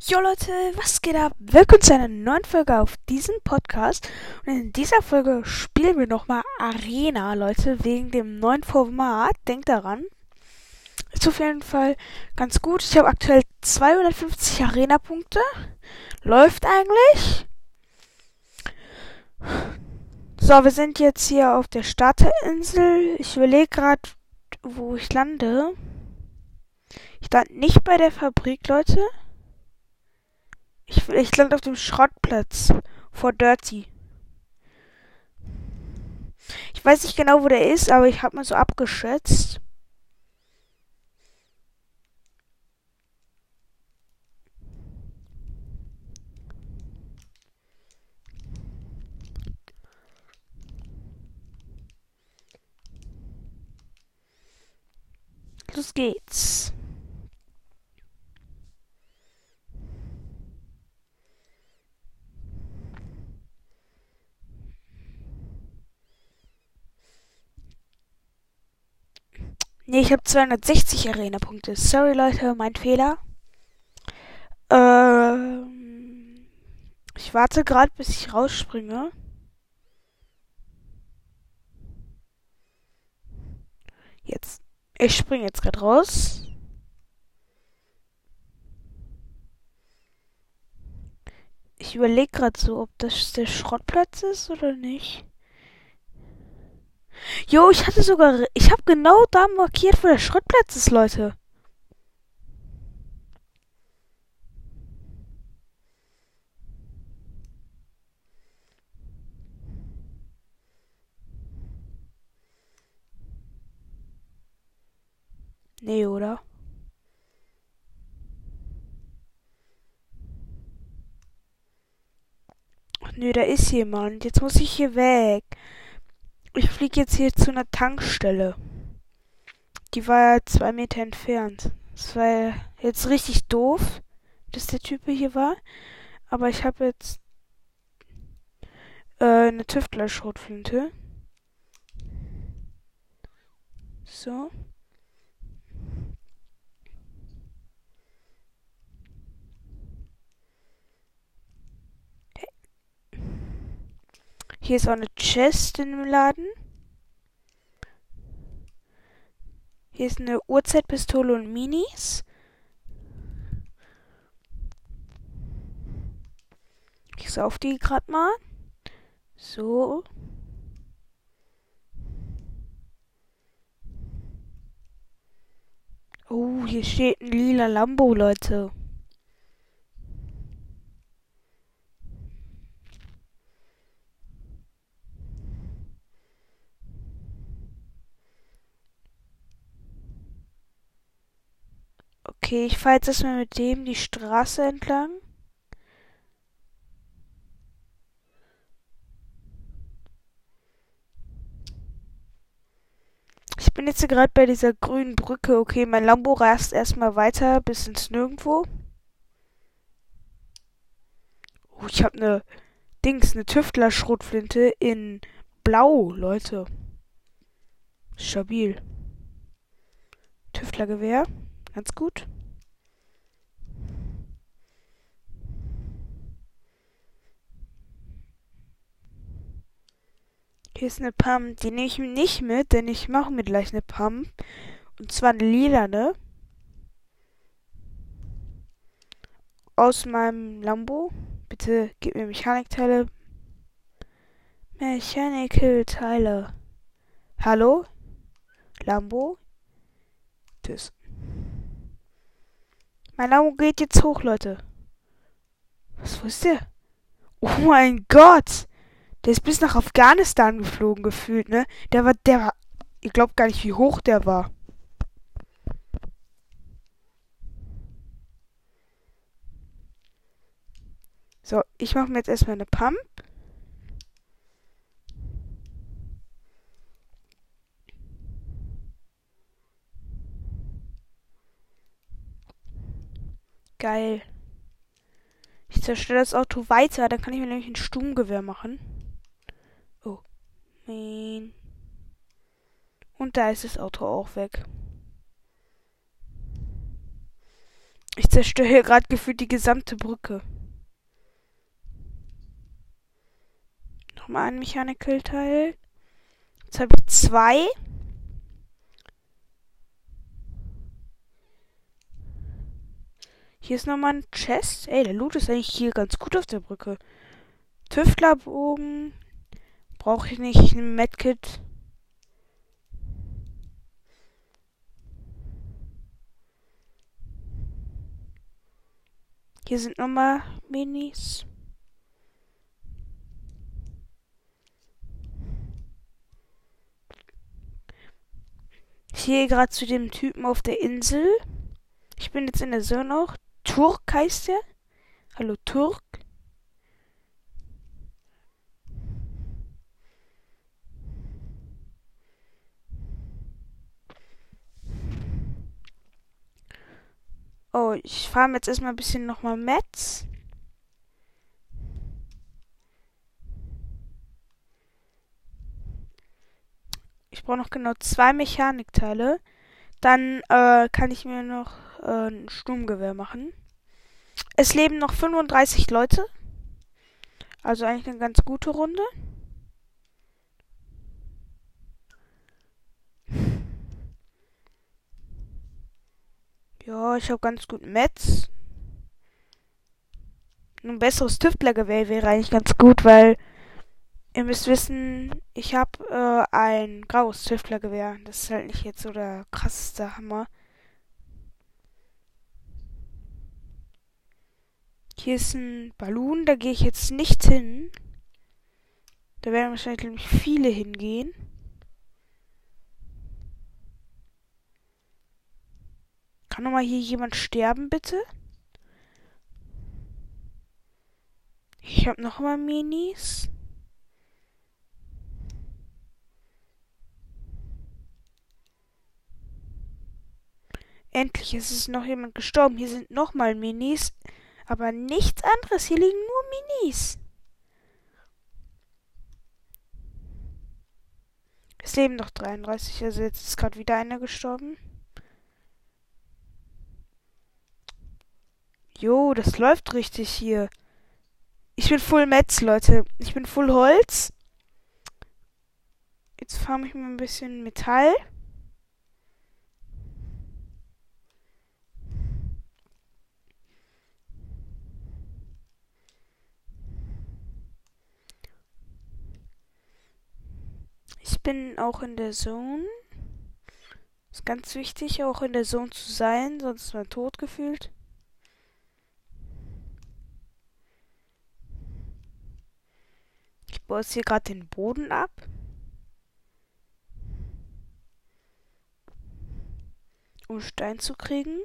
Jo Leute, was geht ab? Willkommen zu einer neuen Folge auf diesem Podcast. Und in dieser Folge spielen wir nochmal Arena, Leute, wegen dem neuen Format. Denkt daran. Ist auf jeden Fall ganz gut. Ich habe aktuell 250 Arena-Punkte. Läuft eigentlich. So, wir sind jetzt hier auf der Starterinsel. Ich überlege gerade, wo ich lande. Ich lande nicht bei der Fabrik, Leute. Ich, lande auf dem Schrottplatz vor Dirty. Ich weiß nicht genau, wo der ist, aber ich habe mal so abgeschätzt. Los geht's. Nee, ich habe 260 Arena-Punkte. Sorry, Leute, mein Fehler. Ähm, ich warte gerade, bis ich rausspringe. Jetzt. Ich springe jetzt gerade raus. Ich überlege gerade so, ob das der Schrottplatz ist oder nicht. Jo, ich hatte sogar. Ich habe genau da markiert, wo der Schrottplatz ist, Leute. Nee, oder? Ach, nö, da ist jemand. Jetzt muss ich hier weg. Ich fliege jetzt hier zu einer Tankstelle. Die war ja zwei Meter entfernt. Das war jetzt richtig doof, dass der Typ hier war. Aber ich habe jetzt äh, eine Tüftler-Schrotflinte. So. Hier ist auch eine Chest in dem Laden. Hier ist eine Uhrzeitpistole und Minis. Ich sauf die gerade mal. So. Oh, hier steht ein lila Lambo, Leute. Okay, ich fahre jetzt erstmal mit dem die Straße entlang. Ich bin jetzt gerade bei dieser grünen Brücke. Okay, mein Lambo rast erstmal weiter bis ins Nirgendwo. Oh, ich habe eine Dings, eine Tüftler-Schrotflinte in Blau, Leute. Stabil. Tüftlergewehr. Ganz gut. Hier ist eine Pump, die nehme ich nicht mit, denn ich mache mir gleich eine Pump. Und zwar eine lilane. Aus meinem Lambo. Bitte gib mir Mechanikteile. Mechanical-Teile. Hallo? Lambo? Das. Mein Lambo geht jetzt hoch, Leute. Was, wo ist der? Oh mein Gott! Der ist bis nach Afghanistan geflogen gefühlt, ne? Der war, der war, ihr glaubt gar nicht, wie hoch der war. So, ich mache mir jetzt erstmal eine Pump. Geil. Ich zerstöre das Auto weiter, dann kann ich mir nämlich ein Sturmgewehr machen. Nein. Und da ist das Auto auch weg. Ich zerstöre hier gerade gefühlt die gesamte Brücke. Nochmal ein Mechanical-Teil. Jetzt habe ich zwei. Hier ist nochmal ein Chest. Ey, der Loot ist eigentlich hier ganz gut auf der Brücke. Tüftlerbogen. Brauche ich nicht. Ein Medkit. Hier sind nochmal Minis. Ich gehe gerade zu dem Typen auf der Insel. Ich bin jetzt in der Zone auch. Turk heißt der. Hallo Turk. Oh, ich fahre jetzt erstmal ein bisschen nochmal Metz. Ich brauche noch genau zwei Mechanikteile. Dann äh, kann ich mir noch äh, ein Sturmgewehr machen. Es leben noch 35 Leute. Also eigentlich eine ganz gute Runde. Ja, ich habe ganz gut Metz. Ein besseres Tüftlergewehr wäre eigentlich ganz gut, weil ihr müsst wissen, ich habe äh, ein graues Tüftlergewehr. Das ist halt nicht jetzt so der krasseste Hammer. Hier ist ein Ballon, da gehe ich jetzt nicht hin. Da werden wahrscheinlich viele hingehen. Kann noch mal hier jemand sterben, bitte? Ich habe noch mal Minis. Endlich ist es noch jemand gestorben. Hier sind noch mal Minis. Aber nichts anderes. Hier liegen nur Minis. Es leben noch 33. Also jetzt ist gerade wieder einer gestorben. Jo, das läuft richtig hier. Ich bin Full Metz, Leute. Ich bin Full Holz. Jetzt farme ich mal ein bisschen Metall. Ich bin auch in der Zone. Ist ganz wichtig, auch in der Zone zu sein, sonst ist man tot gefühlt. Jetzt hier gerade den Boden ab. Um Stein zu kriegen.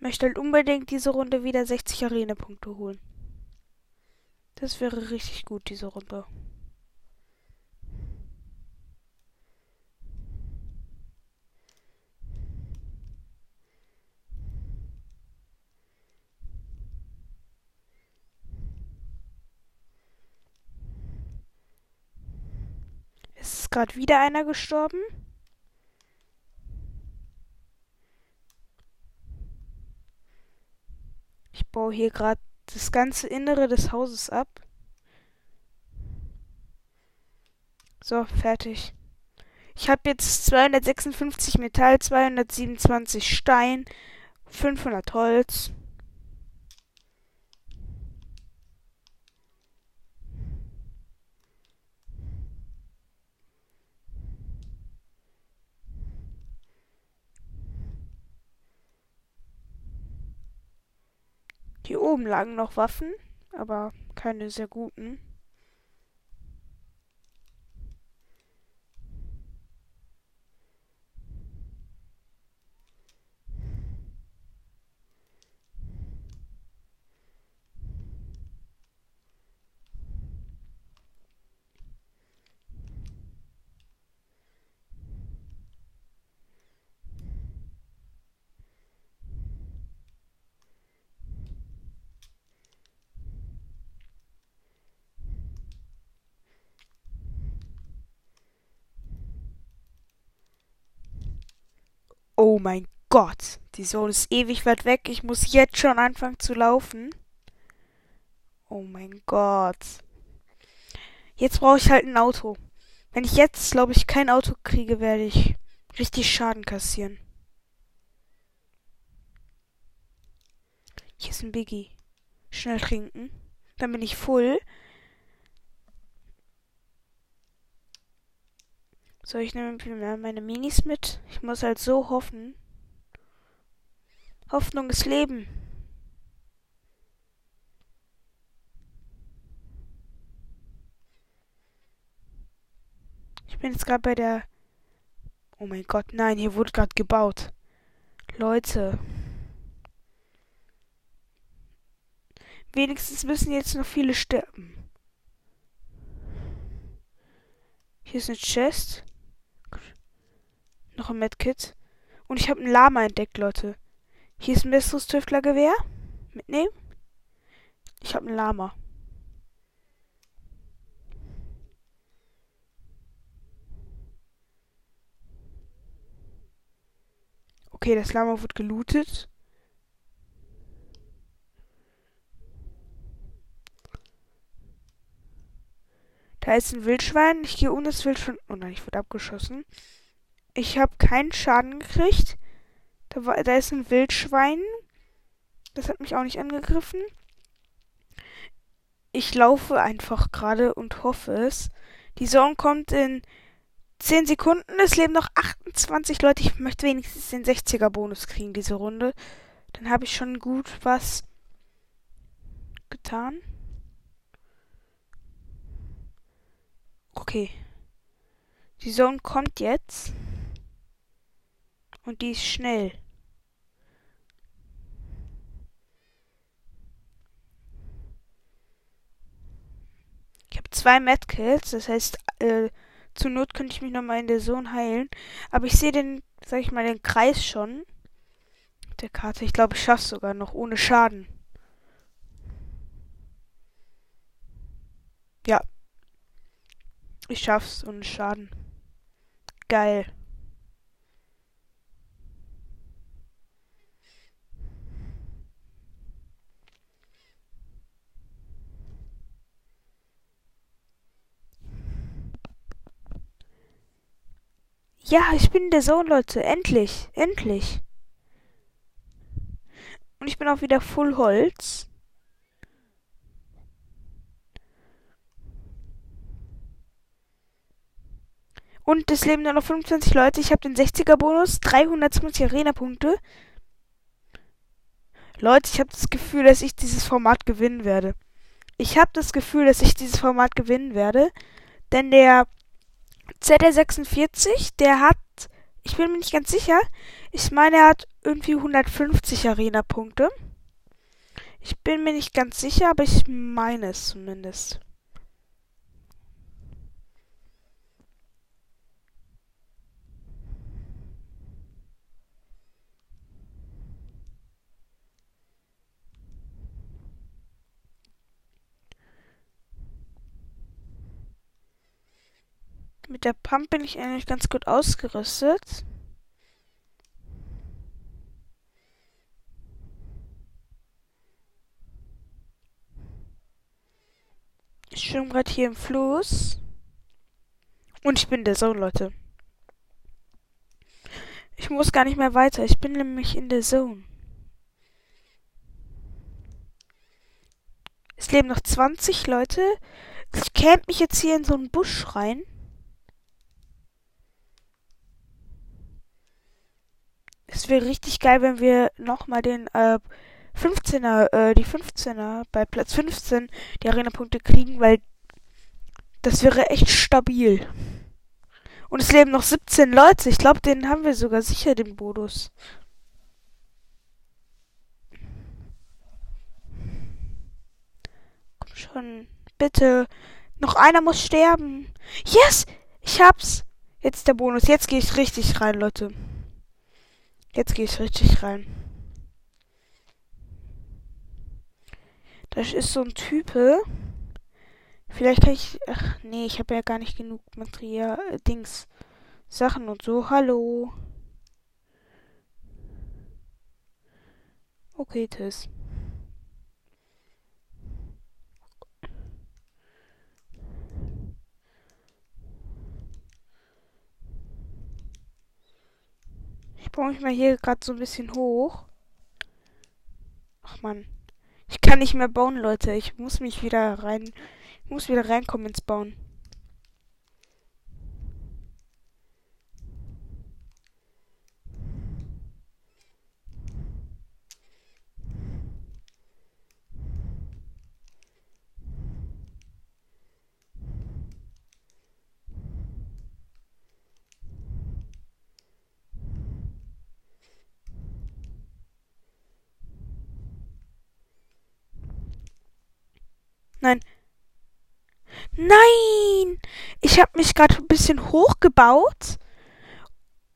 Möchte halt unbedingt diese Runde wieder 60 Arena-Punkte holen. Das wäre richtig gut, diese Runde. Gerade wieder einer gestorben. Ich baue hier gerade das ganze Innere des Hauses ab. So, fertig. Ich habe jetzt 256 Metall, 227 Stein, 500 Holz. Hier oben lagen noch Waffen, aber keine sehr guten. Oh mein Gott. Die Zone ist ewig weit weg. Ich muss jetzt schon anfangen zu laufen. Oh mein Gott. Jetzt brauche ich halt ein Auto. Wenn ich jetzt, glaube ich, kein Auto kriege, werde ich richtig Schaden kassieren. Hier ist ein Biggie. Schnell trinken. Dann bin ich full. So, ich nehme meine Minis mit. Ich muss halt so hoffen. Hoffnung ist Leben. Ich bin jetzt gerade bei der... Oh mein Gott, nein, hier wurde gerade gebaut. Leute. Wenigstens müssen jetzt noch viele sterben. Hier ist eine Chest. Noch ein Medkit. Und ich habe ein Lama entdeckt, Leute. Hier ist ein besseres Tüftlergewehr. Mitnehmen. Ich habe ein Lama. Okay, das Lama wird gelootet. Da ist ein Wildschwein. Ich gehe um das Wildschwein. Oh nein, ich wurde abgeschossen. Ich habe keinen Schaden gekriegt. Da, war, da ist ein Wildschwein. Das hat mich auch nicht angegriffen. Ich laufe einfach gerade und hoffe es. Die Song kommt in 10 Sekunden. Es leben noch 28 Leute. Ich möchte wenigstens den 60er Bonus kriegen, diese Runde. Dann habe ich schon gut was getan. Okay. Die Zone kommt jetzt. Und die ist schnell. Ich habe zwei Medkills, das heißt, äh, zur Not könnte ich mich nochmal in der Zone heilen. Aber ich sehe den, sag ich mal, den Kreis schon. Der Karte. Ich glaube, ich schaff's sogar noch ohne Schaden. Ja, ich schaff's ohne Schaden. Geil. Ja, ich bin der Sohn, Leute. Endlich. Endlich. Und ich bin auch wieder Full Holz. Und es leben nur noch 25 Leute. Ich habe den 60er Bonus, 320 Arena-Punkte. Leute, ich habe das Gefühl, dass ich dieses Format gewinnen werde. Ich habe das Gefühl, dass ich dieses Format gewinnen werde. Denn der ZR46, der hat, ich bin mir nicht ganz sicher, ich meine, er hat irgendwie 150 Arena-Punkte. Ich bin mir nicht ganz sicher, aber ich meine es zumindest. Mit der Pump bin ich eigentlich ganz gut ausgerüstet. Ich schwimme gerade hier im Fluss. Und ich bin der Zone, Leute. Ich muss gar nicht mehr weiter. Ich bin nämlich in der Zone. Es leben noch 20 Leute. Ich camp mich jetzt hier in so einen Busch rein. Es wäre richtig geil, wenn wir nochmal den äh, 15er, äh, die 15er bei Platz 15 die Arena-Punkte kriegen, weil das wäre echt stabil. Und es leben noch 17 Leute. Ich glaube, den haben wir sogar sicher, den Bonus. Komm schon. Bitte. Noch einer muss sterben. Yes! Ich hab's. Jetzt der Bonus. Jetzt gehe ich richtig rein, Leute. Jetzt gehe ich richtig rein. Das ist so ein Type. Vielleicht kann ich. Ach nee, ich habe ja gar nicht genug Material. Äh, Dings. Sachen und so. Hallo. Okay, Tschüss. Ich brauche mich mal hier gerade so ein bisschen hoch. Ach man. Ich kann nicht mehr bauen, Leute. Ich muss mich wieder rein. Ich muss wieder reinkommen ins Bauen. Nein. Nein! Ich habe mich gerade ein bisschen hochgebaut.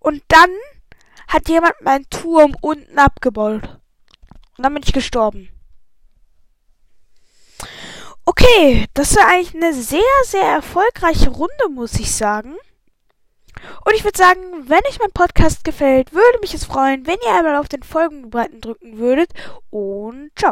Und dann hat jemand meinen Turm unten abgebaut. Und dann bin ich gestorben. Okay, das war eigentlich eine sehr, sehr erfolgreiche Runde, muss ich sagen. Und ich würde sagen, wenn euch mein Podcast gefällt, würde mich es freuen, wenn ihr einmal auf den Folgenbutton drücken würdet. Und ciao.